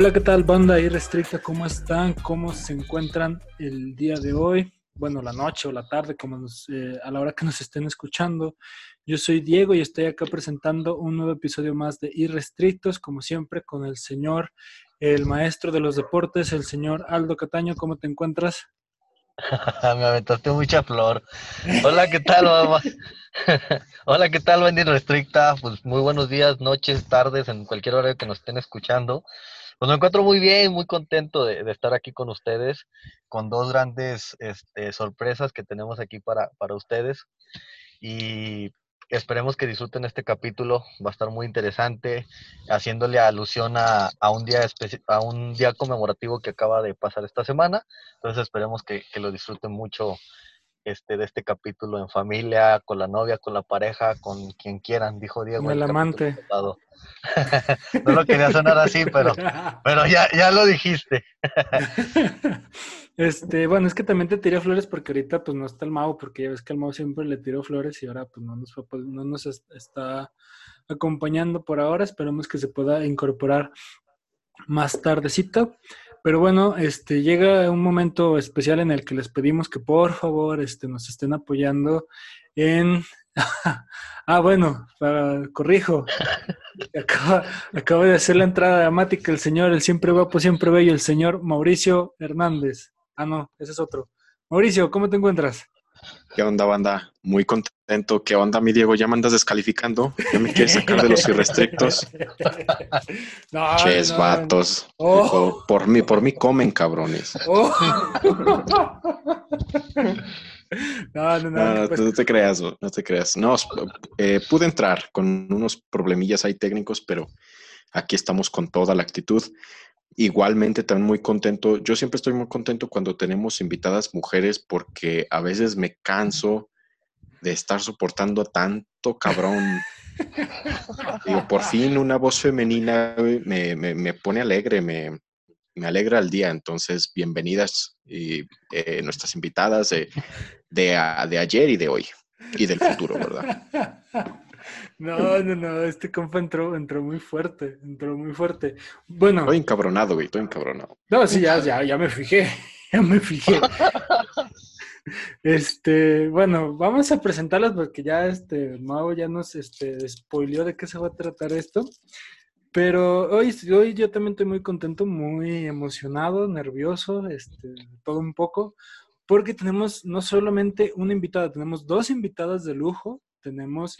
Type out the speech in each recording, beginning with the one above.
Hola, ¿qué tal banda irrestricta? ¿Cómo están? ¿Cómo se encuentran el día de hoy? Bueno, la noche o la tarde, como eh, a la hora que nos estén escuchando. Yo soy Diego y estoy acá presentando un nuevo episodio más de Irrestrictos, como siempre, con el señor, el maestro de los deportes, el señor Aldo Cataño. ¿Cómo te encuentras? Me aventaste mucha flor. Hola, ¿qué tal? Hola, ¿qué tal, Wendy Restricta? Pues muy buenos días, noches, tardes, en cualquier hora que nos estén escuchando. Pues me encuentro muy bien, muy contento de, estar aquí con ustedes, con dos grandes este, sorpresas que tenemos aquí para, para ustedes. Y Esperemos que disfruten este capítulo, va a estar muy interesante, haciéndole alusión a, un, día a un día conmemorativo que acaba de pasar esta semana. Entonces esperemos que, que lo disfruten mucho este, de este capítulo en familia, con la novia, con la pareja, con quien quieran, dijo Diego. Con el, amante. no lo quería sonar así, pero, pero ya, ya lo dijiste. este, bueno, es que también te tiré flores porque ahorita pues no está el Mau, porque ya ves que el Mau siempre le tiró flores y ahora pues no nos, no nos está acompañando por ahora. Esperemos que se pueda incorporar más tardecito. Pero bueno, este, llega un momento especial en el que les pedimos que por favor este, nos estén apoyando en... ah, bueno, corrijo. Acaba, acaba, de hacer la entrada dramática el señor, el siempre guapo, siempre bello, el señor Mauricio Hernández. Ah, no, ese es otro. Mauricio, ¿cómo te encuentras? ¿Qué onda, banda? Muy contento. ¿Qué onda, mi Diego? ¿Ya me andas descalificando? ¿Ya me quieres sacar de los irrestrictos? no, Ches, vatos. Oh. Por, mí, por mí comen, cabrones. Oh. no, no, no. No, te creas, no te creas. No, eh, pude entrar con unos problemillas ahí técnicos, pero aquí estamos con toda la actitud. Igualmente, también muy contento. Yo siempre estoy muy contento cuando tenemos invitadas mujeres porque a veces me canso de estar soportando tanto cabrón. Digo, por fin una voz femenina me, me, pone alegre, me, me, alegra el día. Entonces, bienvenidas y, eh, nuestras invitadas de, de, de ayer y de hoy y del futuro, ¿verdad? No, no, no, este compa entró, entró muy fuerte, entró muy fuerte. Bueno. Estoy encabronado, güey, estoy encabronado. No, sí, ya, ya, ya me fijé, ya me fijé. Este, bueno, vamos a presentarlas porque ya este Mau ya nos este, spoileó de qué se va a tratar esto. Pero hoy, hoy yo también estoy muy contento, muy emocionado, nervioso, este, todo un poco, porque tenemos no solamente una invitada, tenemos dos invitadas de lujo. Tenemos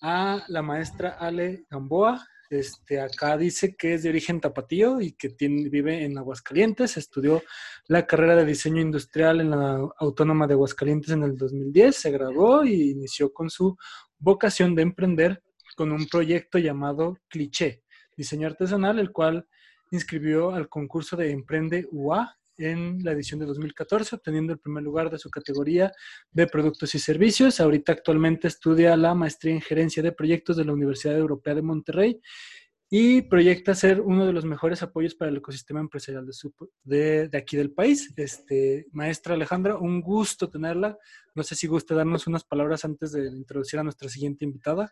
a la maestra Ale Gamboa. Este, acá dice que es de origen tapatío y que tiene, vive en Aguascalientes. Estudió la carrera de diseño industrial en la Autónoma de Aguascalientes en el 2010. Se graduó y inició con su vocación de emprender con un proyecto llamado Cliché, diseño artesanal, el cual inscribió al concurso de Emprende UA en la edición de 2014, obteniendo el primer lugar de su categoría de productos y servicios. Ahorita actualmente estudia la maestría en gerencia de proyectos de la Universidad Europea de Monterrey y proyecta ser uno de los mejores apoyos para el ecosistema empresarial de, aquí del país. Este, maestra Alejandra, un gusto tenerla. No sé si gusta darnos unas palabras antes de introducir a nuestra siguiente invitada.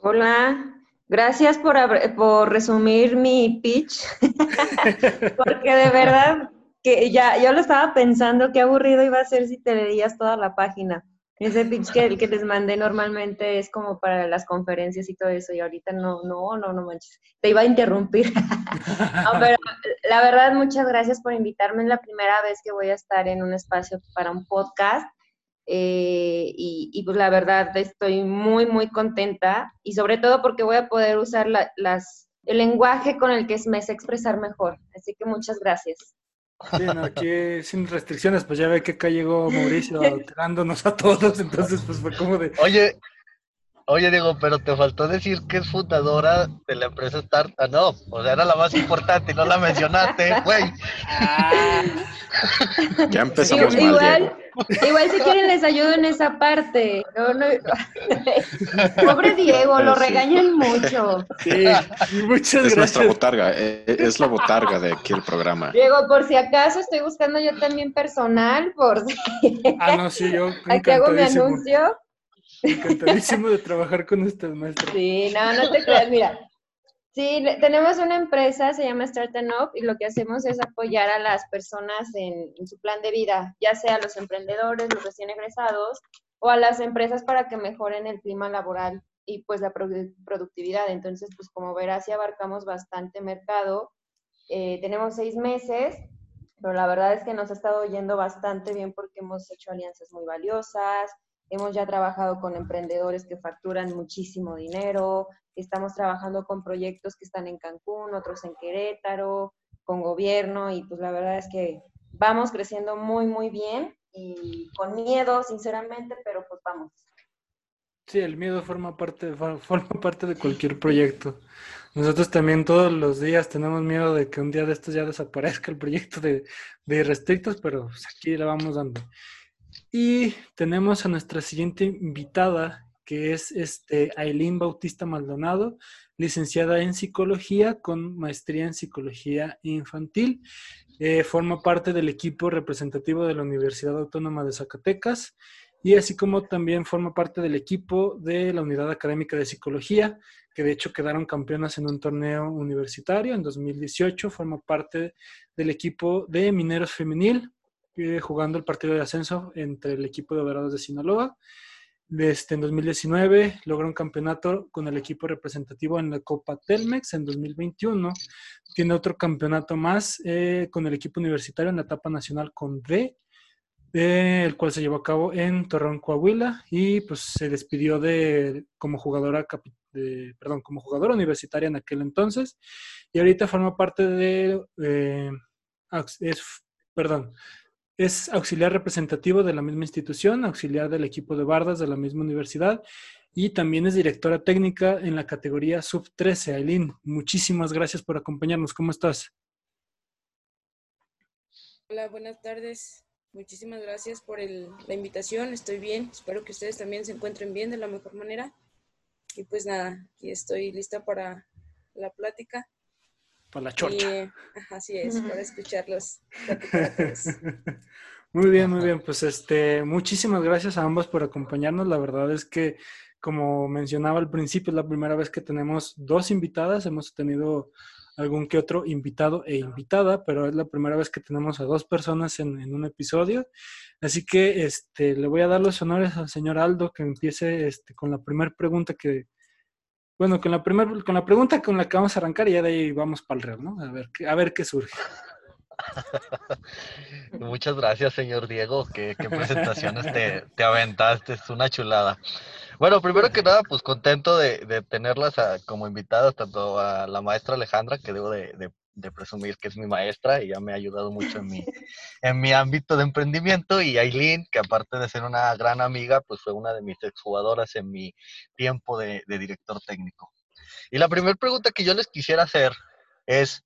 Hola, gracias por, por resumir mi pitch, porque de verdad que ya yo lo estaba pensando, qué aburrido iba a ser si te leías toda la página. Ese pitch que, que les mandé normalmente es como para las conferencias y todo eso, y ahorita no, no, no, no manches. Te iba a interrumpir. pero la verdad, muchas gracias por invitarme. Es la primera vez que voy a estar en un espacio para un podcast. Eh, y, y, pues la verdad estoy muy, muy contenta y sobre todo porque voy a poder usar las, el lenguaje con el que me sé expresar mejor. Así que muchas gracias. Sí, aquí sin restricciones, pues ya ve que acá llegó Mauricio alterándonos a todos, entonces pues fue como de... Oye, oye Diego, pero te faltó decir que es fundadora de la empresa Start. Ah, no, o sea, era la más importante y no la mencionaste, güey. Ya empezamos mal, Diego. Igual si quieren les ayudo en esa parte. Pobre Diego, lo regañan mucho. Sí, muchas es nuestra botarga, eh, eh, es la botarga de aquí el programa. Diego, por si acaso estoy buscando yo también personal, por Ah, no, sí, yo Aquí hago mi anuncio. Encantadísimo de trabajar con ustedes, maestro. Sí, no, no te creas, mira. Sí, tenemos una empresa, se llama Startup Up, y lo que hacemos es apoyar a las personas en, su plan de vida, ya sea los emprendedores, los recién egresados, o a las empresas para que mejoren el clima laboral y pues la productividad. Entonces, pues como verás, sí abarcamos bastante mercado. Eh, tenemos seis meses, pero la verdad es que nos ha estado yendo bastante bien porque hemos hecho alianzas muy valiosas, hemos ya trabajado con emprendedores que facturan muchísimo dinero, Estamos trabajando con proyectos que están en Cancún, otros en Querétaro, con gobierno y pues la verdad es que vamos creciendo muy, muy bien y con miedo, sinceramente, pero pues vamos. Sí, el miedo forma parte, forma parte de cualquier proyecto. Nosotros también todos los días tenemos miedo de que un día de estos ya desaparezca el proyecto de, de restrictos, pero pues, aquí la vamos dando. Y tenemos a nuestra siguiente invitada, que es este, Aileen Bautista Maldonado, licenciada en psicología con maestría en psicología infantil. Eh, forma parte del equipo representativo de la Universidad Autónoma de Zacatecas y así como también forma parte del equipo de la Unidad Académica de Psicología, que de hecho quedaron campeonas en un torneo universitario en 2018. Forma parte del equipo de Mineros Femenil, jugando el partido de ascenso entre el equipo de Dorados de Sinaloa. Este, en 2019 logró un campeonato con el equipo representativo en la Copa Telmex en 2021. Tiene otro campeonato más eh, con el equipo universitario en la etapa nacional con D, eh, el cual se llevó a cabo en Torreón, Coahuila, y pues se despidió de como jugadora de, perdón, como jugadora universitaria en aquel entonces, y ahorita forma parte de eh, es, perdón, es auxiliar representativo de la misma institución, auxiliar del equipo de bardas de la misma universidad y también es directora técnica en la categoría sub-13. Aileen, muchísimas gracias por acompañarnos. ¿Cómo estás? Hola, buenas tardes. Muchísimas gracias por la invitación. Estoy bien. Espero que ustedes también se encuentren bien de la mejor manera. Y pues nada, aquí estoy lista para la plática. Para la chorcha. así es, para escucharlos. muy bien, muy bien. Pues este, muchísimas gracias a ambos por acompañarnos. La verdad es que, como mencionaba al principio, es la primera vez que tenemos dos invitadas. Hemos tenido algún que otro invitado e invitada, pero es la primera vez que tenemos a dos personas en, en un episodio. Así que este, le voy a dar los honores al señor Aldo que empiece este, con la primera pregunta que, bueno, con la, primera con la pregunta con la que vamos a arrancar y ya de ahí vamos para el real, ¿no? A ver, a ver qué surge. Muchas gracias, señor Diego. Qué, presentaciones te, te, aventaste, es una chulada. Bueno, primero que nada, pues contento de, tenerlas como invitadas, tanto a la maestra Alejandra, que debo de, de presumir que es mi maestra y ya me ha ayudado mucho en mi, en mi ámbito de emprendimiento. Y Aileen, que aparte de ser una gran amiga, pues fue una de mis exjugadoras en mi tiempo de, director técnico. Y la primera pregunta que yo les quisiera hacer es,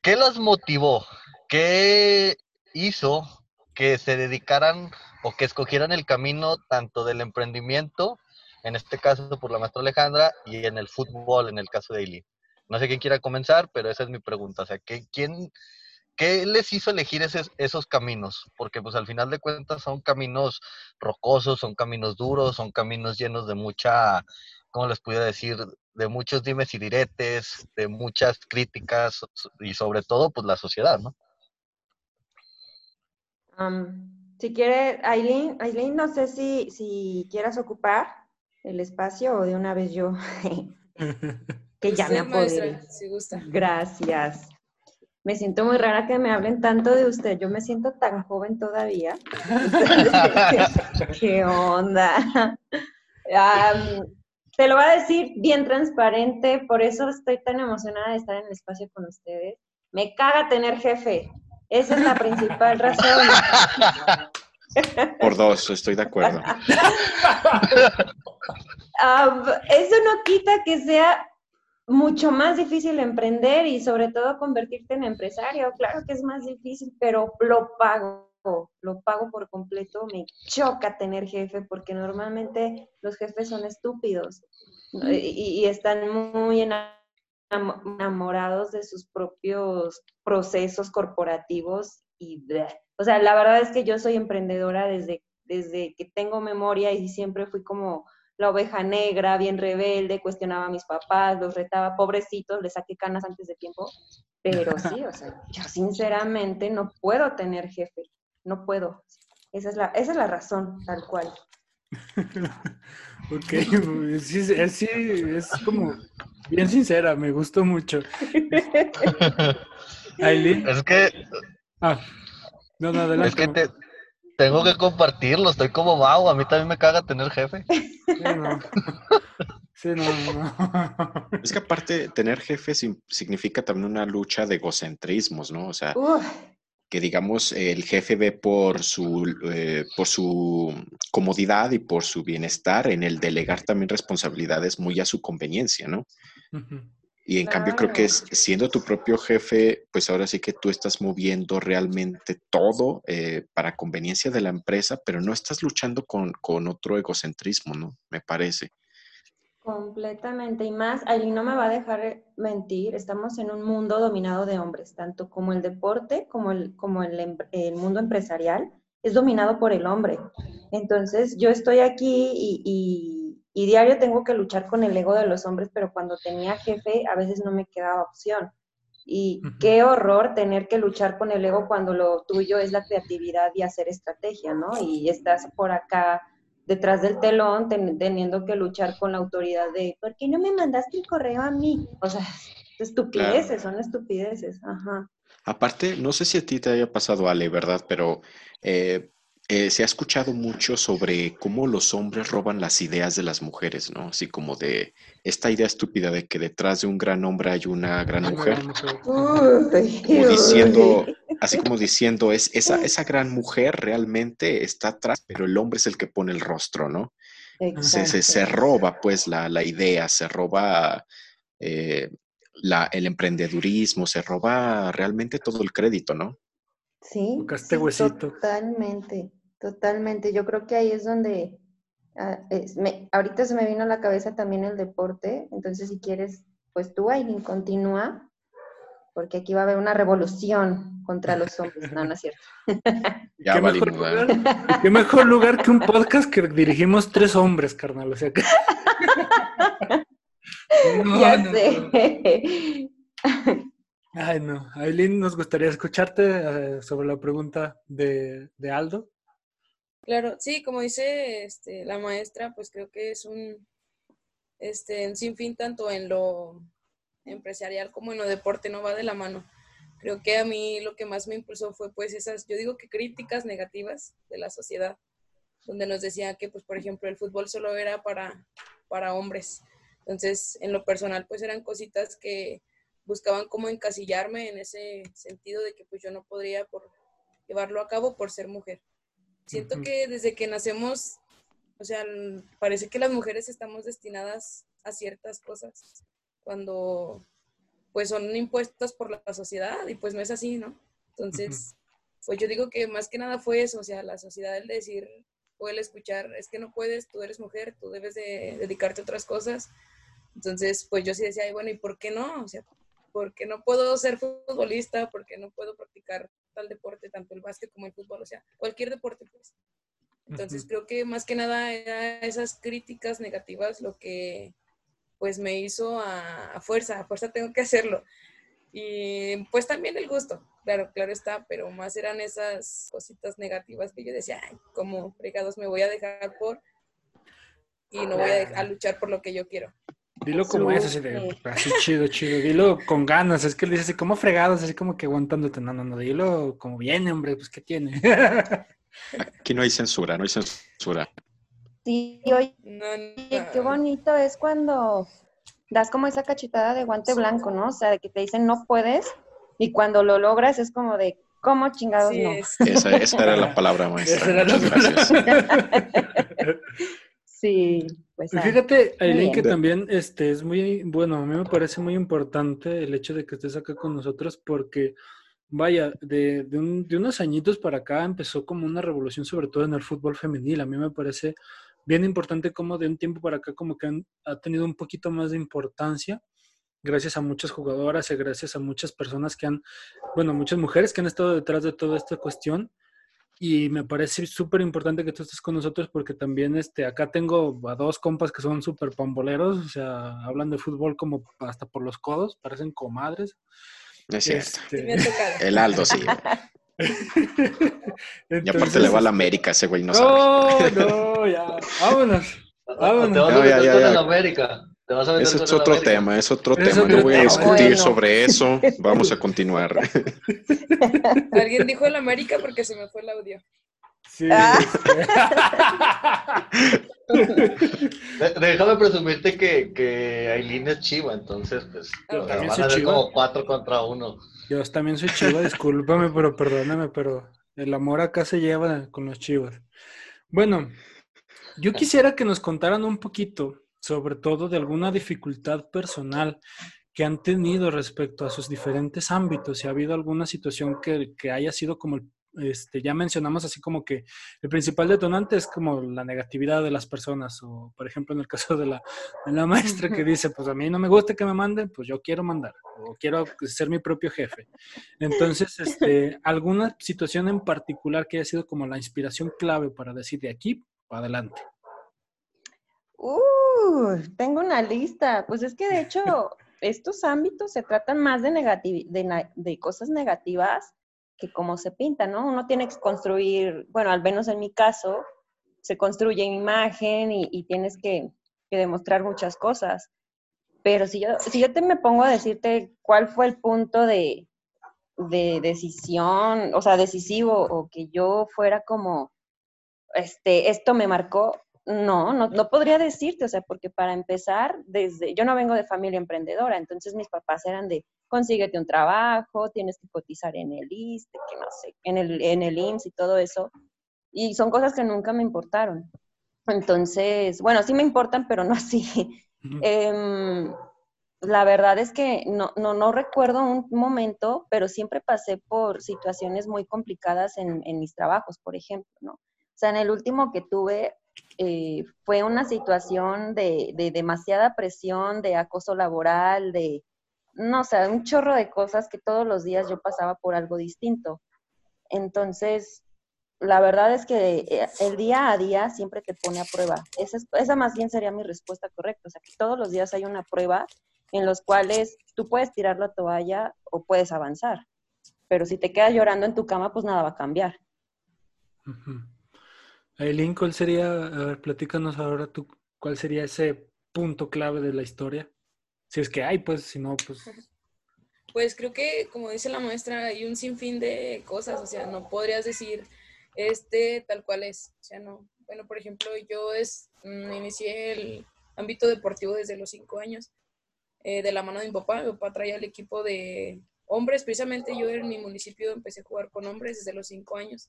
¿qué las motivó? ¿Qué hizo que se dedicaran o que escogieran el camino tanto del emprendimiento, en este caso por la maestra Alejandra, y en el fútbol, en el caso de Aileen? No sé quién quiera comenzar, pero esa es mi pregunta. O sea, ¿qué, quién, ¿qué les hizo elegir esos caminos? Porque pues al final de cuentas son caminos rocosos, son caminos duros, son caminos llenos de mucha, ¿cómo les pudiera decir? De muchos dimes y diretes, de muchas críticas y sobre todo pues la sociedad, ¿no? si quiere, Aileen, Aileen, no sé si, si quieras ocupar el espacio o de una vez yo. que ya me apodere. Si gusta. Gracias. Me siento muy rara que me hablen tanto de usted. Yo me siento tan joven todavía. ¿Qué onda? te lo voy a decir bien transparente, por eso estoy tan emocionada de estar en el espacio con ustedes. Me caga tener jefe. Esa es la principal razón. Por dos, estoy de acuerdo. eso no quita que sea mucho más difícil emprender y sobre todo convertirte en empresario. Claro que es más difícil, pero lo pago, lo pago por completo. Me choca tener jefe porque normalmente los jefes son estúpidos y, están muy enamorados de sus propios procesos corporativos y o sea, la verdad es que yo soy emprendedora desde desde que tengo memoria y siempre fui como la oveja negra, bien rebelde, cuestionaba a mis papás, los retaba, pobrecitos, les saqué canas antes de tiempo. Pero sí, o sea, yo sinceramente no puedo tener jefe, no puedo. Esa es la, esa es la razón, tal cual. ok, sí, sí, es como bien sincera, me gustó mucho. Aileen. Es que. Ah, no, no, adelante. Es que te, tengo que compartirlo, estoy como vago, a mí también me caga tener jefe. Sí, no. Sí, no, no. Es que aparte, tener jefe significa también una lucha de egocentrismos, ¿no? O sea, que digamos, el jefe ve por su, eh, por su comodidad y por su bienestar en el delegar también responsabilidades muy a su conveniencia, ¿no? Y en cambio creo que es, siendo tu propio jefe, pues ahora sí que tú estás moviendo realmente todo eh, para conveniencia de la empresa, pero no estás luchando con, con, otro egocentrismo, ¿no? Me parece. Completamente. Y más, Aileen no me va a dejar mentir, estamos en un mundo dominado de hombres, tanto como el deporte como el, como el, em, el mundo empresarial es dominado por el hombre. Entonces, yo estoy aquí y y diario tengo que luchar con el ego de los hombres, pero cuando tenía jefe a veces no me quedaba opción. Y qué horror tener que luchar con el ego cuando lo tuyo es la creatividad y hacer estrategia, ¿no? Y estás por acá detrás del telón teniendo que luchar con la autoridad de, ¿por qué no me mandaste el correo a mí? O sea, estupideces, son estupideces. Ajá. Aparte, no sé si a ti te haya pasado, Ale, ¿verdad? Pero eh, eh, se ha escuchado mucho sobre cómo los hombres roban las ideas de las mujeres, ¿no? Así como de esta idea estúpida de que detrás de un gran hombre hay una gran mujer. Como diciendo, así como diciendo, es, esa, esa gran mujer realmente está atrás, pero el hombre es el que pone el rostro, ¿no? Se, se, roba pues la, idea, se roba eh, la, el emprendedurismo, se roba realmente todo el crédito, ¿no? Sí, totalmente. Totalmente, yo creo que ahí es donde, ah, ahorita se me vino a la cabeza también el deporte, entonces si quieres, pues tú, Aileen, continúa, porque aquí va a haber una revolución contra los hombres, no, no es cierto. ¿Qué, mejor lugar, ¿Qué mejor lugar que un podcast que dirigimos tres hombres, carnal, o sea que... ya sé. Ay, no. Aileen, nos gustaría escucharte eh, sobre la pregunta de, de Aldo. Claro, sí, como dice este, la maestra, pues creo que es un, este, un sinfín tanto en lo empresarial como en lo deporte, no va de la mano. Creo que a mí lo que más me impulsó fue pues esas, yo digo que críticas negativas de la sociedad, donde nos decían que pues por ejemplo el fútbol solo era para, para hombres. Entonces, en lo personal pues eran cositas que buscaban como encasillarme en ese sentido de que pues yo no podría por llevarlo a cabo por ser mujer. Siento que desde que nacemos, o sea, parece que las mujeres estamos destinadas a ciertas cosas cuando pues son impuestas por la sociedad y pues no es así, ¿no? Entonces, pues yo digo que más que nada fue eso, o sea, la sociedad el decir o el escuchar, es que no puedes, tú eres mujer, tú debes de dedicarte a otras cosas. Entonces, pues yo sí decía, Ay, bueno, ¿y por qué no? O sea, ¿por qué no puedo ser futbolista? ¿Por qué no puedo practicar tal deporte, tanto el básquet como el fútbol, o sea, cualquier deporte, pues. Entonces creo que más que nada era esas críticas negativas lo que pues me hizo a, fuerza, a fuerza tengo que hacerlo. Y pues también el gusto, claro, claro está, pero más eran esas cositas negativas que yo decía, ay, como fregados me voy a dejar por y no voy a luchar por lo que yo quiero. Dilo como es, así de, así chido, chido. Dilo con ganas. Es que le dices así como fregados, así como que aguantándote. No, no, no. Dilo como viene, hombre, pues ¿qué tiene? Aquí no hay censura, no hay censura. Sí, oye, qué bonito es cuando das como esa cachetada de guante blanco, ¿no? O sea, de que te dicen no puedes y cuando lo logras es como de, ¿cómo chingados no? Esa, esa, era la palabra maestra. Muchas gracias. sí. Pues, Fíjate, Aileen, que también este, es muy, bueno, a mí me parece muy importante el hecho de que estés acá con nosotros porque, vaya, de, de, unos añitos para acá empezó como una revolución, sobre todo en el fútbol femenil. A mí me parece bien importante como de un tiempo para acá como que ha tenido un poquito más de importancia gracias a muchas jugadoras y gracias a muchas personas que han, bueno, muchas mujeres que han estado detrás de toda esta cuestión y me parece súper importante que tú estés con nosotros porque también este, acá tengo a dos compas que son súper pamboleros, o sea, hablan de fútbol como hasta por los codos, parecen comadres. Es cierto. Este, El Aldo, sí. y aparte le va a la América, ese güey no, sabe. No, no, ya. Vámonos. Vámonos. Te vas a meter con la América. Ese es otro tema, es otro tema. no voy a discutir sobre eso. Vamos a continuar. Alguien dijo el América porque se me fue el audio. Sí. Ah. Déjame presumirte que, que Aileen es chiva, entonces pues Yo van a ser como cuatro contra uno. Yo también soy chiva, discúlpame, pero perdóname, pero el amor acá se lleva con los chivas. Bueno, yo quisiera que nos contaran un poquito sobre todo de alguna dificultad personal que han tenido respecto a sus diferentes ámbitos, si ha habido alguna situación que, haya sido como, este, ya mencionamos así como que el principal detonante es como la negatividad de las personas, o por ejemplo en el caso de la, de la maestra que dice, pues a mí no me gusta que me manden, pues yo quiero mandar, o quiero ser mi propio jefe. Entonces, este, alguna situación en particular que haya sido como la inspiración clave para decir de aquí para adelante. Uh, tengo una lista. Pues es que de hecho estos ámbitos se tratan más de, de, de, cosas negativas que como se pintan, ¿no? Uno tiene que construir, bueno, al menos en mi caso, se construye imagen y, tienes que, demostrar muchas cosas. Pero si yo, si yo te me pongo a decirte cuál fue el punto de, de decisión, o sea, decisivo, o que yo fuera como, este, esto me marcó, no, no, no podría decirte, o sea, porque para empezar, desde, yo no vengo de familia emprendedora, entonces mis papás eran de, consíguete un trabajo, tienes que cotizar en el ISTE, que no sé, en el, en el IMSS y todo eso, y son cosas que nunca me importaron. Entonces, bueno, sí me importan, pero no así. Em, la verdad es que no, no, no, recuerdo un momento, pero siempre pasé por situaciones muy complicadas en, en mis trabajos, por ejemplo, ¿no? O sea, en el último que tuve, eh, fue una situación de, demasiada presión, de acoso laboral, de, no sé, un chorro de cosas que todos los días yo pasaba por algo distinto. Entonces, la verdad es que eh, el día a día siempre te pone a prueba. Esa, esa más bien sería mi respuesta correcta. O sea, que todos los días hay una prueba en los cuales tú puedes tirar la toalla o puedes avanzar. Pero si te quedas llorando en tu cama, pues nada va a cambiar. Aileen, ¿cuál sería, a ver, platícanos ahora tú, cuál sería ese punto clave de la historia? Si es que hay, pues, si no, pues... Pues creo que, como dice la maestra, hay un sinfín de cosas, o sea, no podrías decir este tal cual es, o sea, no. Bueno, por ejemplo, yo es, mm, inicié el ámbito deportivo desde los cinco años, eh, de la mano de mi papá. Mi papá traía el equipo de hombres, precisamente yo en mi municipio empecé a jugar con hombres desde los cinco años.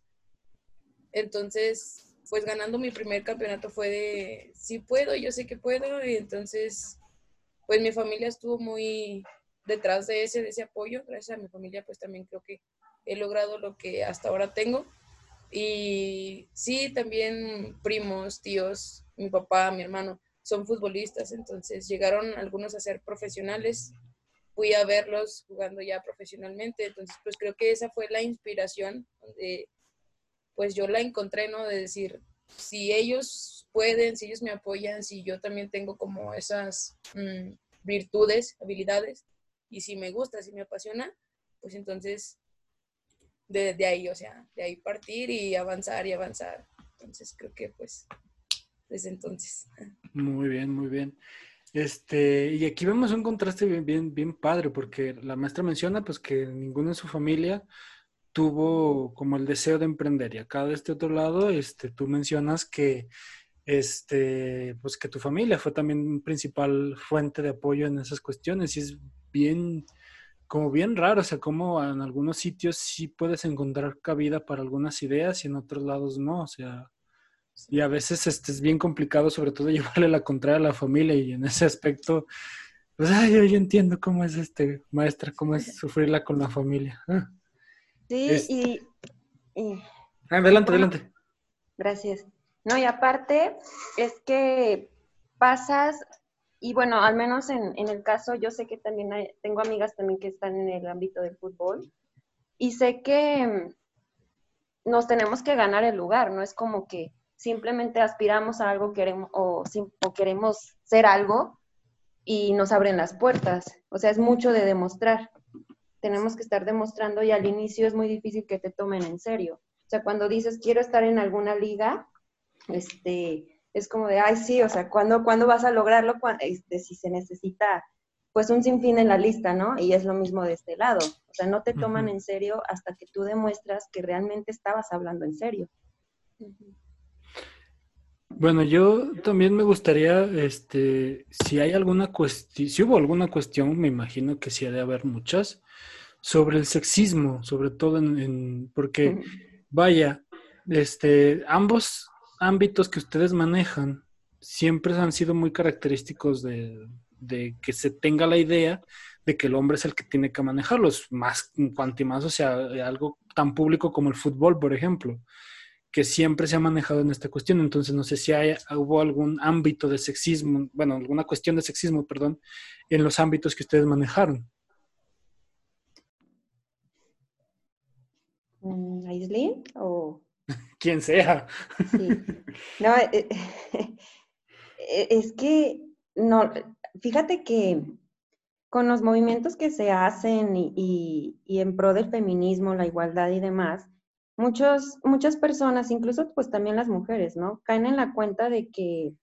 Entonces, pues ganando mi primer campeonato fue de, sí puedo, yo sé que puedo, y entonces, pues mi familia estuvo muy detrás de ese, de ese apoyo, gracias a mi familia, pues también creo que he logrado lo que hasta ahora tengo. Y sí, también primos, tíos, mi papá, mi hermano, son futbolistas, entonces llegaron algunos a ser profesionales, fui a verlos jugando ya profesionalmente, entonces pues creo que esa fue la inspiración de pues yo la encontré, ¿no? De decir, si ellos pueden, si ellos me apoyan, si yo también tengo como esas mm, virtudes, habilidades, y si me gusta, si me apasiona, pues entonces de, de, ahí, o sea, de ahí partir y avanzar y avanzar. Entonces creo que pues desde entonces. Muy bien, muy bien. Este, y aquí vemos un contraste bien, bien, bien padre, porque la maestra menciona pues que ninguno en su familia tuvo como el deseo de emprender. Y acá de este otro lado, este, tú mencionas que, este, pues que tu familia fue también principal fuente de apoyo en esas cuestiones. Y es bien, como bien raro, o sea, como en algunos sitios sí puedes encontrar cabida para algunas ideas y en otros lados no, o sea, y a veces este, es bien complicado, sobre todo llevarle la contraria a la familia y en ese aspecto, pues, ay, yo, entiendo cómo es este, maestra, cómo es sufrirla con la familia. Ah. Sí, y, ah, Adelante, adelante. Gracias. No, y aparte es que pasas, y bueno, al menos en, el caso, yo sé que también tengo amigas también que están en el ámbito del fútbol, y sé que nos tenemos que ganar el lugar, no es como que simplemente aspiramos a algo queremos, o, o queremos ser algo y nos abren las puertas. O sea, es mucho de demostrar. Tenemos que estar demostrando y al inicio es muy difícil que te tomen en serio. O sea, cuando dices quiero estar en alguna liga, este, es como de, ay, sí, o sea, ¿cuándo, ¿cuándo vas a lograrlo? Este, si se necesita, pues un sinfín en la lista, ¿no? Y es lo mismo de este lado. O sea, no te toman en serio hasta que tú demuestras que realmente estabas hablando en serio. Bueno, yo también me gustaría, este, si hay alguna cuestión, si hubo alguna cuestión, me imagino que sí ha de haber muchas, sobre el sexismo, sobre todo en, porque, vaya, este, ambos ámbitos que ustedes manejan siempre han sido muy característicos de, que se tenga la idea de que el hombre es el que tiene que manejarlos, más cuanto más, o sea, algo tan público como el fútbol, por ejemplo, que siempre se ha manejado en esta cuestión. Entonces, no sé si hay, hubo algún ámbito de sexismo, bueno, alguna cuestión de sexismo, perdón, en los ámbitos que ustedes manejaron. Mm, ¿Aislin o quien sea. Sí. No, eh, eh, es que, no, fíjate que con los movimientos que se hacen y, en pro del feminismo, la igualdad y demás, muchos, muchas personas, incluso pues también las mujeres, ¿no? Caen en la cuenta de que,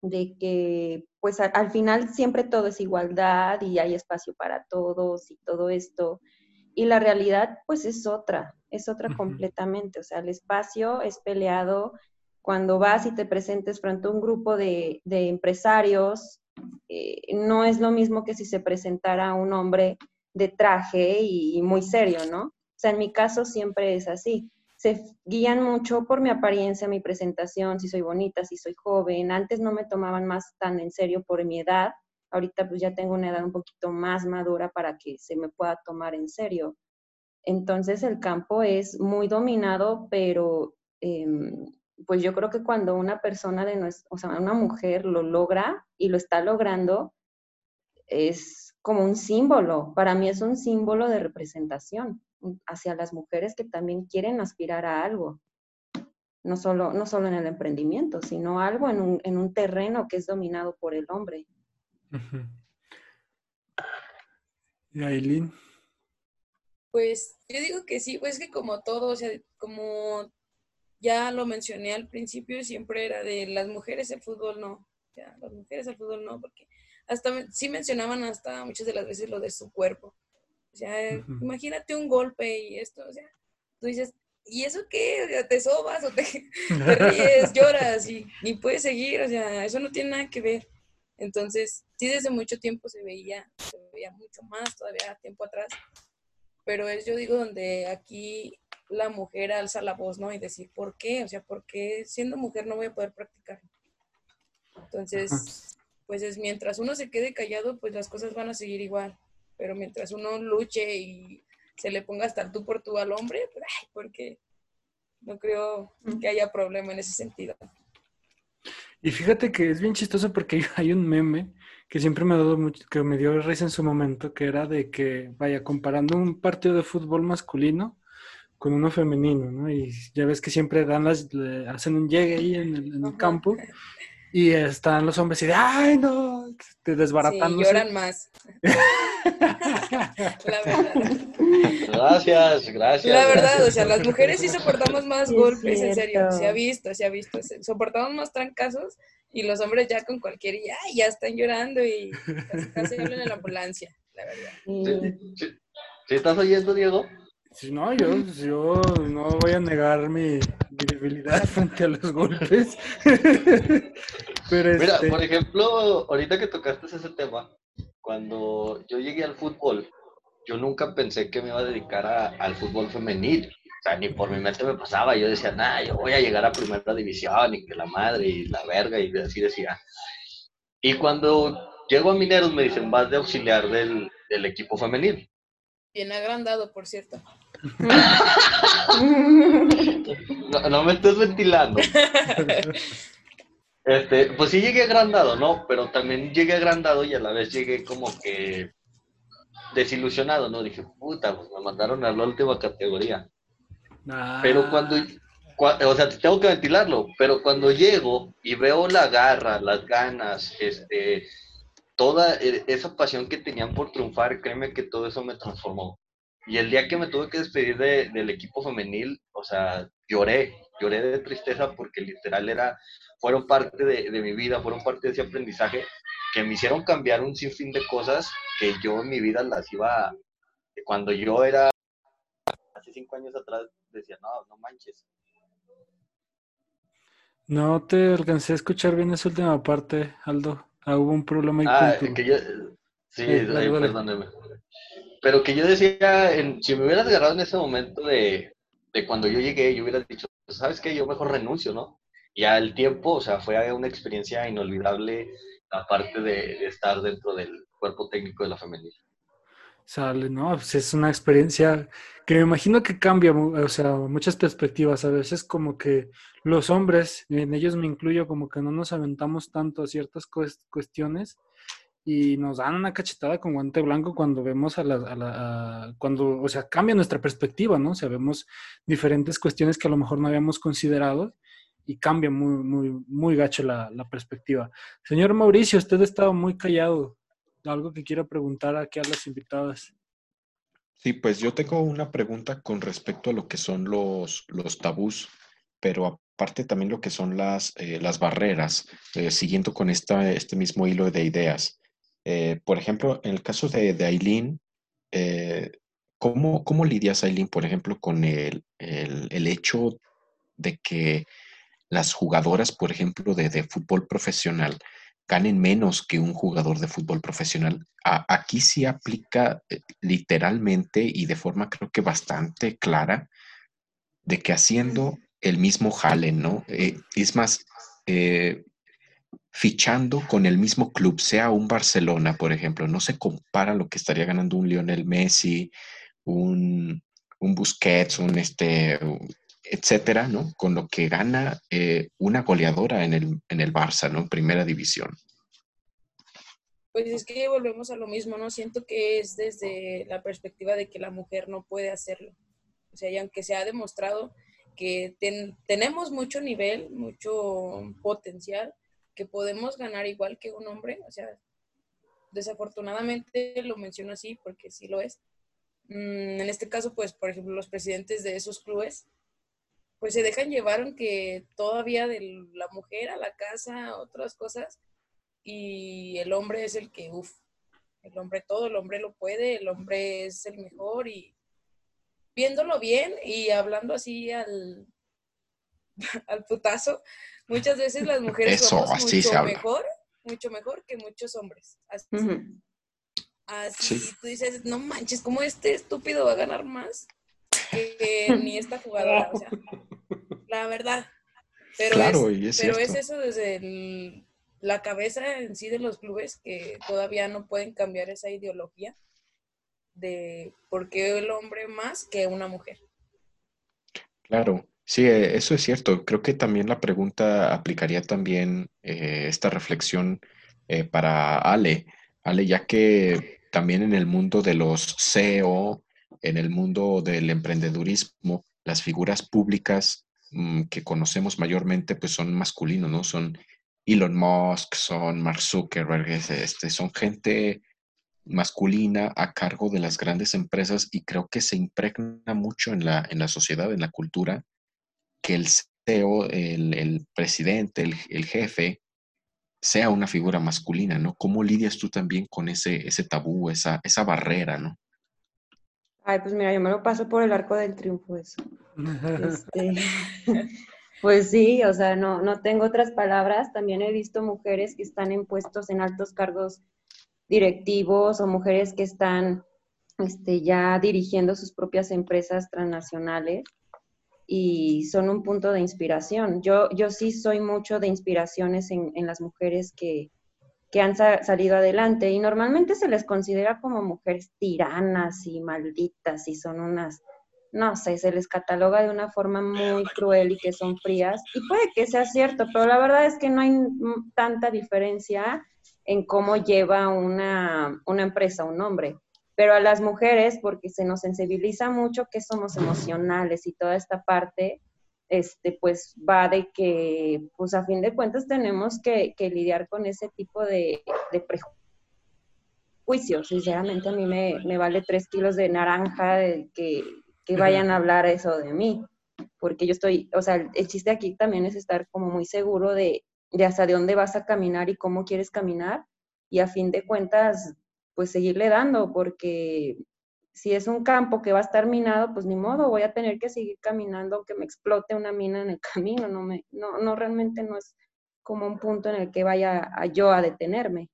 de que pues al final siempre todo es igualdad y hay espacio para todos y todo esto. Y la realidad pues es otra es otra completamente. O sea, el espacio es peleado cuando vas y te presentes frente a un grupo de, empresarios. Eh, no es lo mismo que si se presentara un hombre de traje y, muy serio, ¿no? O sea, en mi caso siempre es así. Se guían mucho por mi apariencia, mi presentación, si soy bonita, si soy joven. Antes no me tomaban más tan en serio por mi edad. Ahorita pues ya tengo una edad un poquito más madura para que se me pueda tomar en serio. Entonces el campo es muy dominado, pero em, pues yo creo que cuando una persona de nuestra, o sea, una mujer lo logra y lo está logrando, es como un símbolo. Para mí es un símbolo de representación hacia las mujeres que también quieren aspirar a algo. No solo, no solo en el emprendimiento, sino algo en un, en un terreno que es dominado por el hombre. ¿Y Aileen? Pues yo digo que sí, pues que como todo, o sea, como ya lo mencioné al principio, siempre era de las mujeres el fútbol no, ya, las mujeres el fútbol no, porque hasta sí mencionaban hasta muchas de las veces lo de su cuerpo. O sea, imagínate un golpe y esto, o sea, tú dices, ¿y eso qué? ¿Te sobas o te, ríes, lloras y, y, puedes seguir? O sea, eso no tiene nada que ver. Entonces, sí, desde mucho tiempo se veía, se veía mucho más, todavía tiempo atrás, pero es, yo digo, donde aquí la mujer alza la voz, ¿no? Y decir, ¿por qué? O sea, ¿por qué siendo mujer no voy a poder practicar? Entonces, pues es mientras uno se quede callado, pues las cosas van a seguir igual. Pero mientras uno luche y se le ponga hasta tú por tú al hombre, pues, ay, porque no creo que haya problema en ese sentido. Y fíjate que es bien chistoso porque hay un meme que siempre me ha dado mucho, que me dio risa en su momento, que era de que, vaya, comparando un partido de fútbol masculino con uno femenino, ¿no? Y ya ves que siempre dan las, hacen un llegue ahí en el, campo y están los hombres y de, ¡ay, no! Te desbaratando. Sí, lloran más. La verdad. Gracias, gracias. La verdad, o sea, las mujeres sí soportamos más golpes, en serio, se ha visto, se ha visto. Soportamos más trancazos y los hombres ya con cualquier, ya, ya están llorando y casi, casi hablan en la ambulancia, la verdad. ¿Sí, estás oyendo, Diego? Sí, no, yo, yo no voy a negar mi, debilidad frente a los golpes. Pero Mira, este por ejemplo, ahorita que tocaste ese tema, cuando yo llegué al fútbol, yo nunca pensé que me iba a dedicar al fútbol femenil. O sea, ni por mi mente me pasaba. Yo decía, nada, yo voy a llegar a primera división y que la madre y la verga y así decía. Y cuando llego a Mineros me dicen, vas de auxiliar del, del equipo femenil. Bien agrandado, por cierto. no, no, me estés ventilando. Este, pues sí llegué agrandado, ¿no? Pero también llegué agrandado y a la vez llegué como que desilusionado, ¿no? Dije, puta, pues me mandaron a la última categoría. Pero cuando, o sea, tengo que ventilarlo, pero cuando llego y veo la garra, las ganas, este, toda e, esa pasión que tenían por triunfar, créeme que todo eso me transformó. Y el día que me tuve que despedir del equipo femenil, o sea, lloré, lloré de tristeza porque literal era, fueron parte de, de mi vida, fueron parte de ese aprendizaje que me hicieron cambiar un sinfín de cosas que yo en mi vida las iba, cuando yo era hace cinco años atrás, decía, no, no manches. No te alcancé a escuchar bien esa última parte, Aldo. Ah, hubo un problema ahí ah, que yo, sí, perdóneme. Pero que yo decía, en, si me hubieras agarrado en ese momento de, de cuando yo llegué, yo hubiera dicho, ¿sabes qué? Yo mejor renuncio, ¿no? Y al tiempo, o sea, fue una experiencia inolvidable, aparte de, estar dentro del cuerpo técnico de la femenil. Sale, ¿no? Pues es una experiencia que me imagino que cambia, o sea, muchas perspectivas. A veces como que los hombres, en ellos me incluyo, como que no nos aventamos tanto a ciertas cuestiones y nos dan una cachetada con guante blanco cuando vemos a la, a la cuando, o sea, cambia nuestra perspectiva, ¿no? O sea, vemos diferentes cuestiones que a lo mejor no habíamos considerado y cambia muy, muy, muy gacho la, la perspectiva. Señor Mauricio, usted estaba muy callado algo que quiero preguntar aquí a las invitadas. Sí, pues yo tengo una pregunta con respecto a lo que son los, los tabús, pero aparte también lo que son las, eh, las barreras, eh, siguiendo con esta, este mismo hilo de ideas. Eh, por ejemplo, en el caso de, de Aileen, ¿cómo, ¿cómo, lidias, Aileen, por ejemplo, con el, el, el, hecho de que las jugadoras, por ejemplo, de, de fútbol profesional, ganen menos que un jugador de fútbol profesional. aquí sí aplica eh, literalmente y de forma creo que bastante clara de que haciendo el mismo jale, ¿no? Eh, es más, eh, fichando con el mismo club, sea un Barcelona, por ejemplo, no se compara lo que estaría ganando un Lionel Messi, un, un Busquets, un este, etcétera, ¿no? Con lo que gana eh, una goleadora en el, en el Barça, ¿no? Primera división. Pues es que volvemos a lo mismo, ¿no? Siento que es desde la perspectiva de que la mujer no puede hacerlo. O sea, y aunque se ha demostrado que tenemos mucho nivel, mucho potencial, que podemos ganar igual que un hombre, o sea, desafortunadamente lo menciono así porque sí lo es. Mm, en este caso, pues, por ejemplo, los presidentes de esos clubes pues se dejan llevar aunque todavía de la mujer a la casa, otras cosas, y el hombre es el que, uff, el hombre todo, el hombre lo puede, el hombre es el mejor y viéndolo bien y hablando así al, al putazo, muchas veces las mujeres somos mucho mejor, mucho mejor que muchos hombres. Así, así tú dices, no manches, ¿cómo este estúpido va a ganar más? Que ni esta jugadora, o sea, la verdad. Pero, es, pero es eso desde la cabeza en sí de los clubes que todavía no pueden cambiar esa ideología de por qué el hombre más que una mujer. Claro, sí, eh, eso es cierto. Creo que también la pregunta aplicaría también eh, esta reflexión eh, para Ale. Ale, ya que también en el mundo de los CEO, en el mundo del emprendedurismo, las figuras públicas mm, que conocemos mayormente pues son masculinos, ¿no? Son Elon Musk, son Mark Zuckerberg, este, son gente masculina a cargo de las grandes empresas y creo que se impregna mucho en la, en la sociedad, en la cultura, que el CEO, el, presidente, el, el, jefe, sea una figura masculina, ¿no? ¿Cómo lidias tú también con ese, ese tabú, esa, esa barrera, ¿no? Ay, pues mira, yo me lo paso por el arco del triunfo eso. Este, pues sí, o sea, no, no tengo otras palabras. También he visto mujeres que están en puestos en altos cargos directivos o mujeres que están este, ya dirigiendo sus propias empresas transnacionales y son un punto de inspiración. Yo, yo sí soy mucho de inspiraciones en, en las mujeres que, que han salido adelante y normalmente se les considera como mujeres tiranas y malditas y son unas, no sé, se les cataloga de una forma muy cruel y que son frías y puede que sea cierto, pero la verdad es que no hay tanta diferencia en cómo lleva una, una empresa un hombre. pero a las mujeres, porque se nos sensibiliza mucho que somos emocionales y toda esta parte, este, pues va de que, pues a fin de cuentas tenemos que, lidiar con ese tipo de, de prejuicios. Sinceramente a mí me, vale tres kilos de naranja de que, que vayan a hablar eso de mí, porque yo estoy, o sea, el chiste aquí también es estar como muy seguro de, de hasta de dónde vas a caminar y cómo quieres caminar y a fin de cuentas, pues seguirle dando, porque si es un campo que va a estar minado, pues ni modo, voy a tener que seguir caminando aunque me explote una mina en el camino, no, me, no, no realmente no es como un punto en el que vaya a yo a detenerme.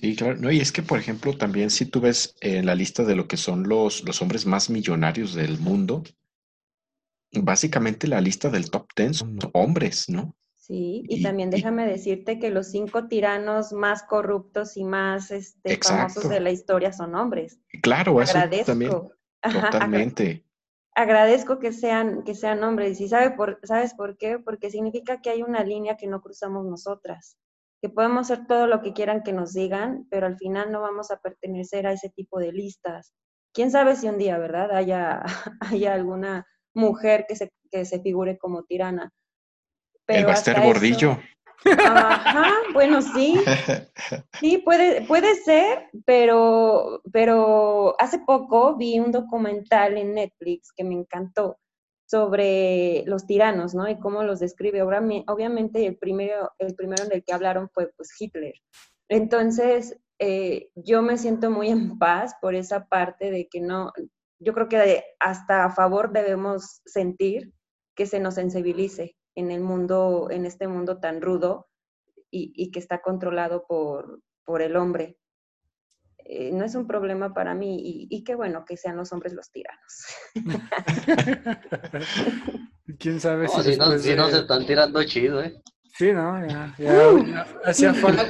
Sí, claro. No, y es que, por ejemplo, también si tú ves en la lista de lo que son los, los hombres más millonarios del mundo, básicamente la lista del top ten son hombres, ¿no? Sí, y, también déjame decirte que los cinco tiranos más corruptos y más este, famosos de la historia son hombres. Claro, eso también. Totalmente. agradezco que sean, que sean hombres. ¿Y sabe por, sabes por qué? Porque significa que hay una línea que no cruzamos nosotras. Que podemos hacer todo lo que quieran que nos digan, pero al final no vamos a pertenecer a ese tipo de listas. Quién sabe si un día, ¿verdad? Haya, haya alguna mujer que se, que se figure como tirana el Baster Gordillo. Ajá, bueno, sí. Sí, puede, puede ser, pero, pero hace poco vi un documental en Netflix que me encantó sobre los tiranos, ¿no? Y cómo los describe. Obviamente el primero, el primero en el que hablaron fue pues Hitler. Entonces, eh, yo me siento muy en paz por esa parte de que no, yo creo que hasta a favor debemos sentir que se nos sensibilice en el mundo, en este mundo tan rudo y, que está controlado por, por el hombre. Eh, no es un problema para mí y, qué bueno que sean los hombres los tiranos. ¿Quién sabe si, no, se están tirando chido, ¿eh? Sí, ¿no? Ya, ya, hacía falta.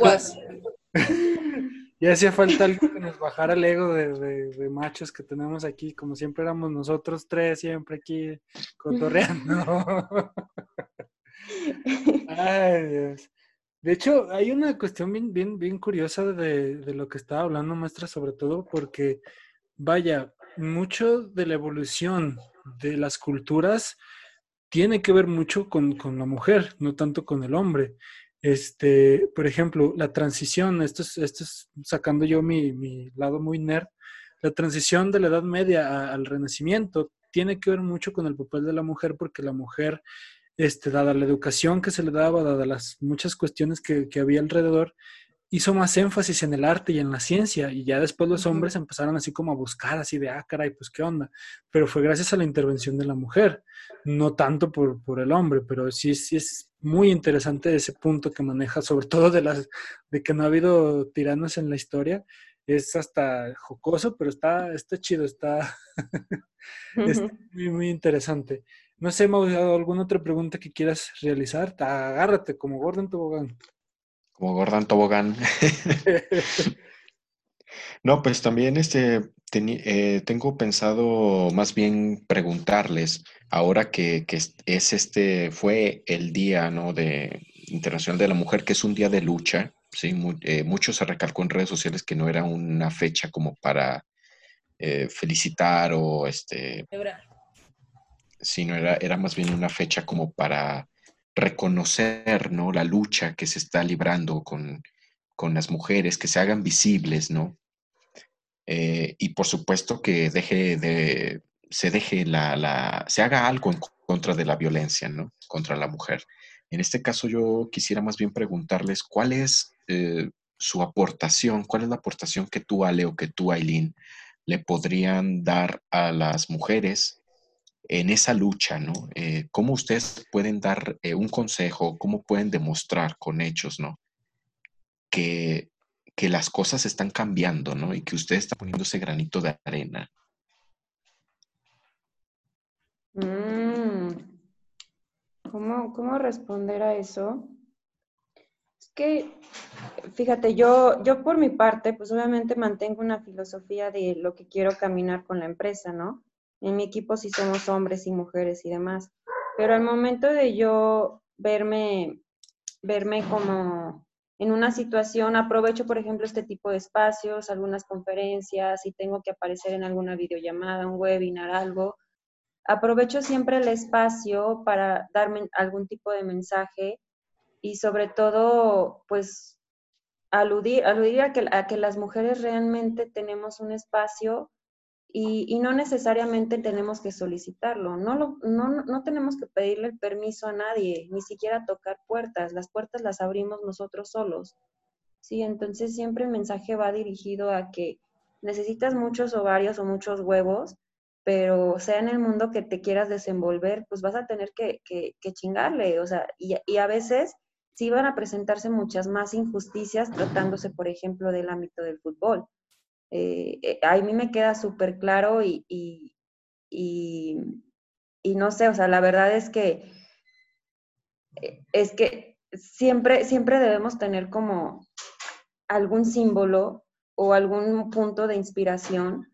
ya hacía falta algo que nos bajara el ego de, machos que tenemos aquí, como siempre éramos nosotros tres, siempre aquí cotorreando. De hecho, hay una cuestión bien, bien, bien curiosa de, de, lo que estaba hablando, maestra, sobre todo porque, vaya, mucho de la evolución de las culturas tiene que ver mucho con, con la mujer, no tanto con el hombre. Este, por ejemplo, la transición, esto es, esto es sacando yo mi, mi, lado muy nerd, la transición de la Edad Media al Renacimiento tiene que ver mucho con el papel de la mujer porque la mujer este, dada la educación que se le daba, dada las muchas cuestiones que, había alrededor, hizo más énfasis en el arte y en la ciencia, y ya después los hombres empezaron así como a buscar, así de, ah, caray, pues qué onda, pero fue gracias a la intervención de la mujer, no tanto por, por el hombre, pero sí, sí es muy interesante ese punto que maneja, sobre todo de, las, de que no ha habido tiranos en la historia, es hasta jocoso, pero está, está chido, está, está muy, muy interesante. No sé, Mau, ¿alguna otra pregunta que quieras realizar? Agárrate como Gordon Tobogán. Como Gordon Tobogán. no, pues también este, eh, tengo pensado más bien preguntarles, ahora que, es este, fue el Día ¿no? de Internacional de la Mujer, que es un día de lucha, ¿sí? Eh, mucho se recalcó en redes sociales que no era una fecha como para eh, felicitar o este sino era, era más bien una fecha como para reconocer, ¿no? La lucha que se está librando con, las mujeres, que se hagan visibles, ¿no? Eh, y por supuesto que deje de, se deje la, la, se haga algo en contra de la violencia, ¿no? Contra la mujer. En este caso yo quisiera más bien preguntarles cuál es eh, su aportación, cuál es la aportación que tú, Ale, o que tú, Aileen, le podrían dar a las mujeres en esa lucha, ¿no? Eh, ¿Cómo ustedes pueden dar eh, un consejo, cómo pueden demostrar con hechos, ¿no? Que, que las cosas están cambiando, ¿no? Y que usted está poniendo ese granito de arena. Mm. ¿Cómo, ¿Cómo responder a eso? Es que, fíjate, yo, yo por mi parte, pues obviamente mantengo una filosofía de lo que quiero caminar con la empresa, ¿no? En mi equipo sí somos hombres y mujeres y demás. Pero al momento de yo verme, verme como, en una situación, aprovecho, por ejemplo, este tipo de espacios, algunas conferencias, si tengo que aparecer en alguna videollamada, un webinar, algo, aprovecho siempre el espacio para darme algún tipo de mensaje y sobre todo, pues, aludir, aludir a, que, a que las mujeres realmente tenemos un espacio y, no necesariamente tenemos que solicitarlo, no, lo, no, no tenemos que pedirle el permiso a nadie, ni siquiera tocar puertas, las puertas las abrimos nosotros solos. Sí, entonces siempre el mensaje va dirigido a que necesitas muchos ovarios o muchos huevos, pero sea en el mundo que te quieras desenvolver, pues vas a tener que, que, chingarle, o sea, y, y a veces sí van a presentarse muchas más injusticias tratándose, por ejemplo, del ámbito del fútbol eh, eh, a mí me queda súper claro y, y, y, no sé, o sea, la verdad es que eh, es que siempre, siempre debemos tener como algún símbolo o algún punto de inspiración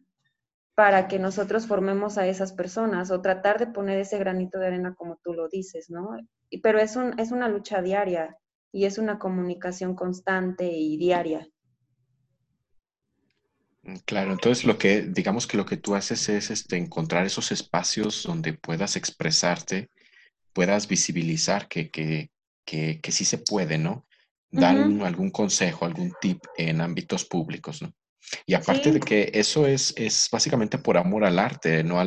para que nosotros formemos a esas personas o tratar de poner ese granito de arena como tú lo dices, ¿no? Pero es, un, es una lucha diaria y es una comunicación constante y diaria. Mm, claro, entonces lo que, digamos que lo que tú haces es este, encontrar esos espacios donde puedas expresarte, puedas visibilizar que, que, que, que sí se puede, ¿no? Dar algún consejo, algún tip en ámbitos públicos, ¿no? Y aparte de que eso es, es básicamente por amor al arte, ¿no?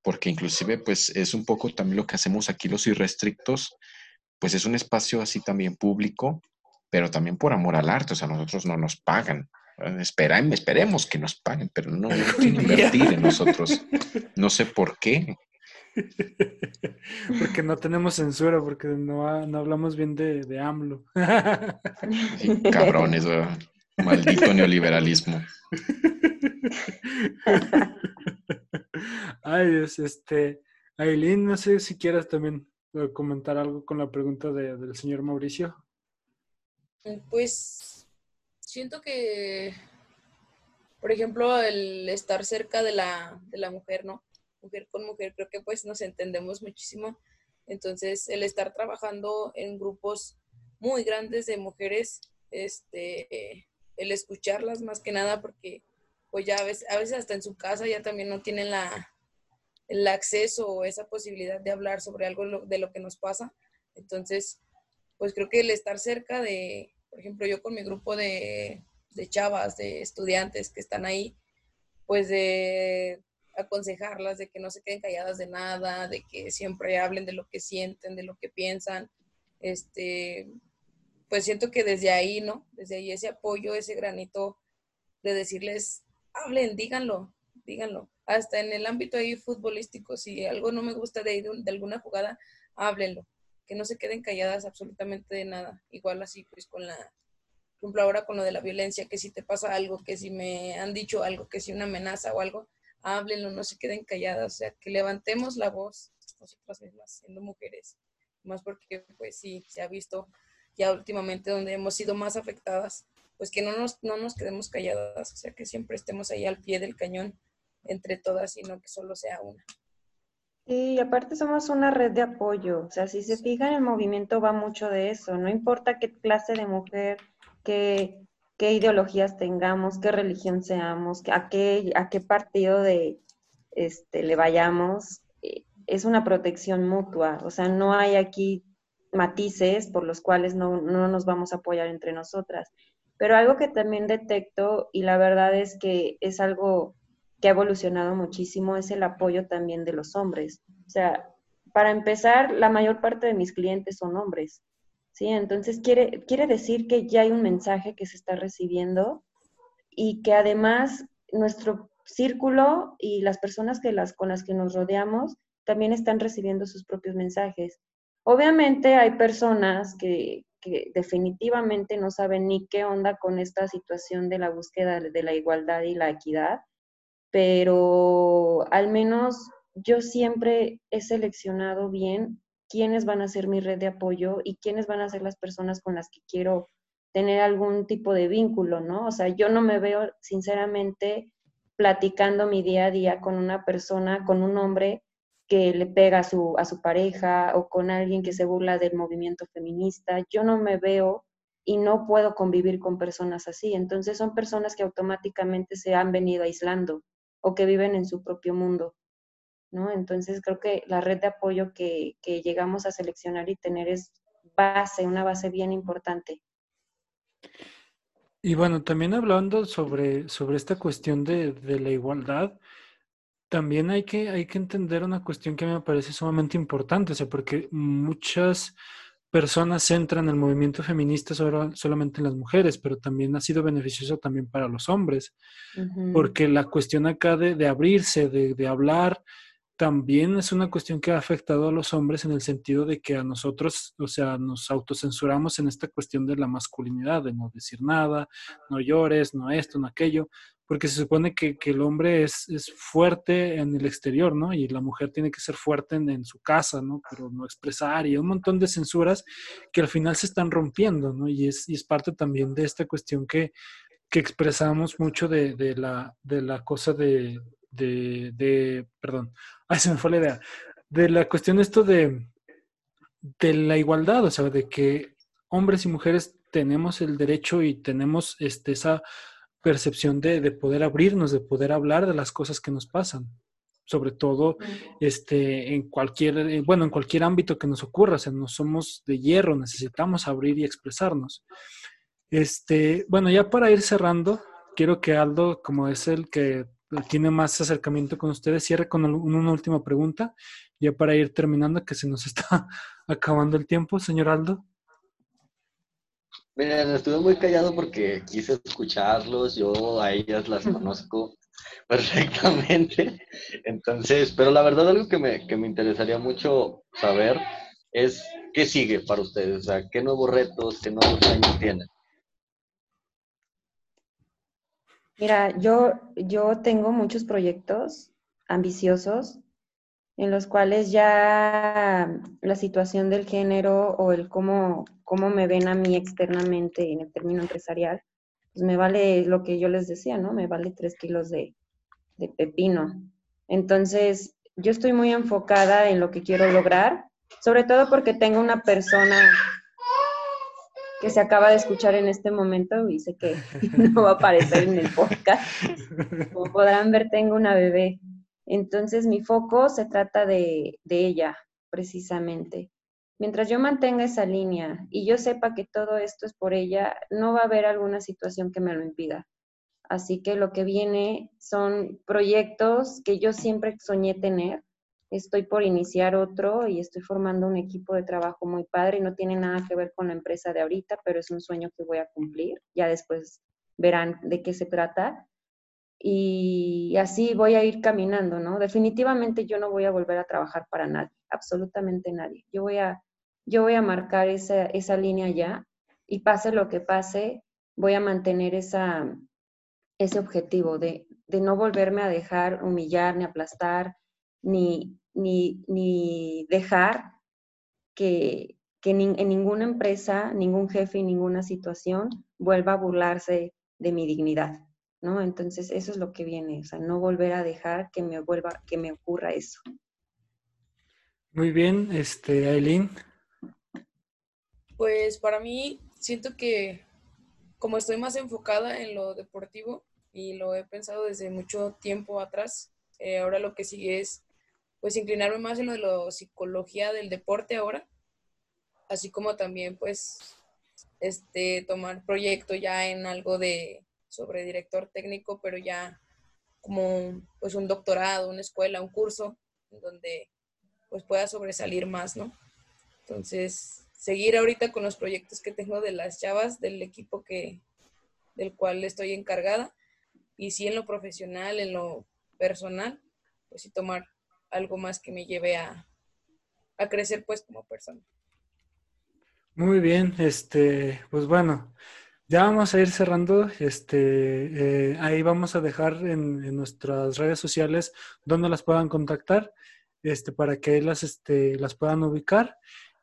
Porque inclusive, pues, es un poco también lo que hacemos aquí los irrestrictos, pues es un espacio así también público, pero también por amor al arte, o sea, nosotros no nos pagan, esperemos que nos paguen, pero no, quieren invertir en nosotros. No sé por qué. Porque no tenemos censura, porque no, hablamos bien de, de AMLO. cabrones, maldito neoliberalismo. Ay, Dios, este, Aileen, no sé si quieras también eh, comentar algo con la pregunta del señor Mauricio. Pues siento que, por ejemplo, el estar cerca de la, de la mujer, ¿no? Mujer con mujer, creo que pues nos entendemos muchísimo. Entonces, el estar trabajando en grupos muy grandes de mujeres, este, el escucharlas más que nada, porque pues ya a veces, a veces hasta en su casa ya también no tienen la, el acceso o esa posibilidad de hablar sobre algo de lo que nos pasa. Entonces, pues creo que el estar cerca de, por ejemplo, yo con mi grupo de, chavas, de estudiantes que están ahí, pues de aconsejarlas de que no se queden calladas de nada, de que siempre hablen de lo que sienten, de lo que piensan. Este, pues siento que desde ahí, ¿no? Desde ahí ese apoyo, ese granito de decirles, hablen, díganlo, díganlo. Hasta en el ámbito ahí futbolístico, si algo no me gusta de, de alguna jugada, háblenlo que no se queden calladas absolutamente de nada. Igual así, pues con la, por ejemplo, ahora con lo de la violencia, que si te pasa algo, que si me han dicho algo, que si una amenaza o algo, háblenlo, no se queden calladas, o sea, que levantemos la voz nosotras mismas, siendo mujeres, más porque pues sí, se ha visto ya últimamente donde hemos sido más afectadas, pues que no nos, no nos quedemos calladas, o sea, que siempre estemos ahí al pie del cañón entre todas y no que solo sea una. Sí, aparte somos una red de apoyo. O sea, si se fijan, el movimiento va mucho de eso. No importa qué clase de mujer, qué, qué ideologías tengamos, qué religión seamos, a qué, a qué partido de, este, le vayamos, eh, es una protección mutua. O sea, no hay aquí matices por los cuales no, no nos vamos a apoyar entre nosotras. Pero algo que también detecto, y la verdad es que es algo que ha evolucionado muchísimo es el apoyo también de los hombres. O sea, para empezar, la mayor parte de mis clientes son hombres, ¿sí? Entonces quiere, quiere decir que ya hay un mensaje que se está recibiendo y que además nuestro círculo y las personas que las, con las que nos rodeamos también están recibiendo sus propios mensajes. Obviamente hay personas que, que definitivamente no saben ni qué onda con esta situación de la búsqueda de la igualdad y la equidad pero al menos yo siempre he seleccionado bien quiénes van a ser mi red de apoyo y quiénes van a ser las personas con las que quiero tener algún tipo de vínculo, ¿no? O sea, yo no me veo sinceramente platicando mi día a día con una persona, con un hombre que le pega a su, a su pareja o con alguien que se burla del movimiento feminista. Yo no me veo y no puedo convivir con personas así. Entonces son personas que automáticamente se han venido aislando o que viven en su propio mundo. ¿no? Entonces creo que la red de apoyo que, que llegamos a seleccionar y tener es base, una base bien importante. Y bueno, también hablando sobre, sobre esta cuestión de, de, la igualdad, también hay que, hay que entender una cuestión que me parece sumamente importante, o sea, porque muchas personas centran el movimiento feminista solamente en las mujeres, pero también ha sido beneficioso también para los hombres, porque la cuestión acá de, de abrirse, de, de hablar, también es una cuestión que ha afectado a los hombres en el sentido de que a nosotros, o sea, nos autocensuramos en esta cuestión de la masculinidad, de no decir nada, no llores, no esto, no aquello, porque se supone que, el hombre es, fuerte en el exterior, ¿no? Y la mujer tiene que ser fuerte en, su casa, ¿no? Pero no expresar y un montón de censuras que al final se están rompiendo, ¿no? Y es, y es parte también de esta cuestión que, que expresamos mucho de, de, la, de la cosa de, de, de, perdón, ay, se me fue la idea, de la cuestión esto de, de la igualdad, o sea, de que hombres y mujeres tenemos el derecho y tenemos este, esa percepción de, de, poder abrirnos, de poder hablar de las cosas que nos pasan, sobre todo este, en cualquier, eh, bueno, en cualquier ámbito que nos ocurra, o sea, no somos de hierro, necesitamos abrir y expresarnos. Este, bueno, ya para ir cerrando, quiero que Aldo, como es el que tiene más acercamiento con ustedes, cierre con una última pregunta, ya para ir terminando, que se nos está acabando el tiempo, señor Aldo. Miren, estuve muy callado porque quise escucharlos, yo a ellas las conozco perfectamente, entonces, pero la verdad algo que me, que me interesaría mucho saber es qué sigue para ustedes, o sea, qué nuevos retos, qué nuevos años tienen. Mira, yo, yo tengo muchos proyectos ambiciosos en los cuales ya la situación del género o el cómo, cómo me ven a mí externamente en el término empresarial, pues me vale lo que yo les decía, ¿no? Me vale tres kilos de, de pepino. Entonces, yo estoy muy enfocada en lo que quiero lograr, sobre todo porque tengo una persona que se acaba de escuchar en este momento y sé que no va a aparecer en el podcast. Como podrán ver, tengo una bebé. Entonces mi foco se trata de, de ella, precisamente. Mientras yo mantenga esa línea y yo sepa que todo esto es por ella, no va a haber alguna situación que me lo impida. Así que lo que viene son proyectos que yo siempre soñé tener, estoy por iniciar otro y estoy formando un equipo de trabajo muy padre y no tiene nada que ver con la empresa de ahorita, pero es un sueño que voy a cumplir. Ya después verán de qué se trata. Y así voy a ir caminando, ¿no? Definitivamente yo no voy a volver a trabajar para nadie, absolutamente nadie. Yo voy a, yo voy a marcar esa, esa línea ya y pase lo que pase, voy a mantener esa, ese objetivo de, de no volverme a dejar humillar ni aplastar, ni, ni, ni dejar que, que en ninguna empresa, ningún jefe y ninguna situación vuelva a burlarse de mi dignidad, ¿no? Entonces, eso es lo que viene, o sea, no volver a dejar que me vuelva, que me ocurra eso. Muy bien, este, Aileen. Pues para mí, siento que como estoy más enfocada en lo deportivo y lo he pensado desde mucho tiempo atrás, eh, ahora lo que sigue es pues inclinarme más en lo de la psicología del deporte ahora, así como también pues este tomar proyecto ya en algo de sobre director técnico, pero ya como pues un doctorado, una escuela, un curso donde pues pueda sobresalir más, ¿no? Entonces, seguir ahorita con los proyectos que tengo de las chavas del equipo que del cual estoy encargada y sí en lo profesional, en lo personal, pues sí tomar algo más que me lleve a, a crecer pues como persona. Muy bien, este, pues bueno, ya vamos a ir cerrando. Este, eh, ahí vamos a dejar en, en, nuestras redes sociales donde las puedan contactar, este, para que las, este, las puedan ubicar.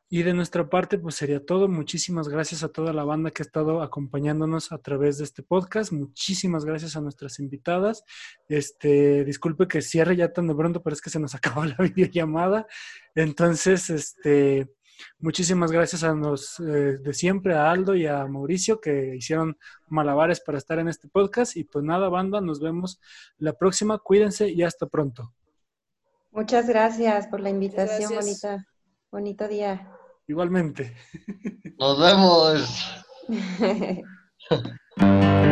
Y de nuestra parte, pues sería todo. Muchísimas gracias a toda la banda que ha estado acompañándonos a través de este podcast. Muchísimas gracias a nuestras invitadas. Este, disculpe que cierre ya tan de pronto, pero es que se nos acabó la videollamada. Entonces, este, muchísimas gracias a los eh, de siempre, a Aldo y a Mauricio, que hicieron malabares para estar en este podcast. Y pues nada, banda, nos vemos la próxima. Cuídense y hasta pronto. Muchas gracias por la invitación, bonita. Bonito día. Igualmente. Nos vemos.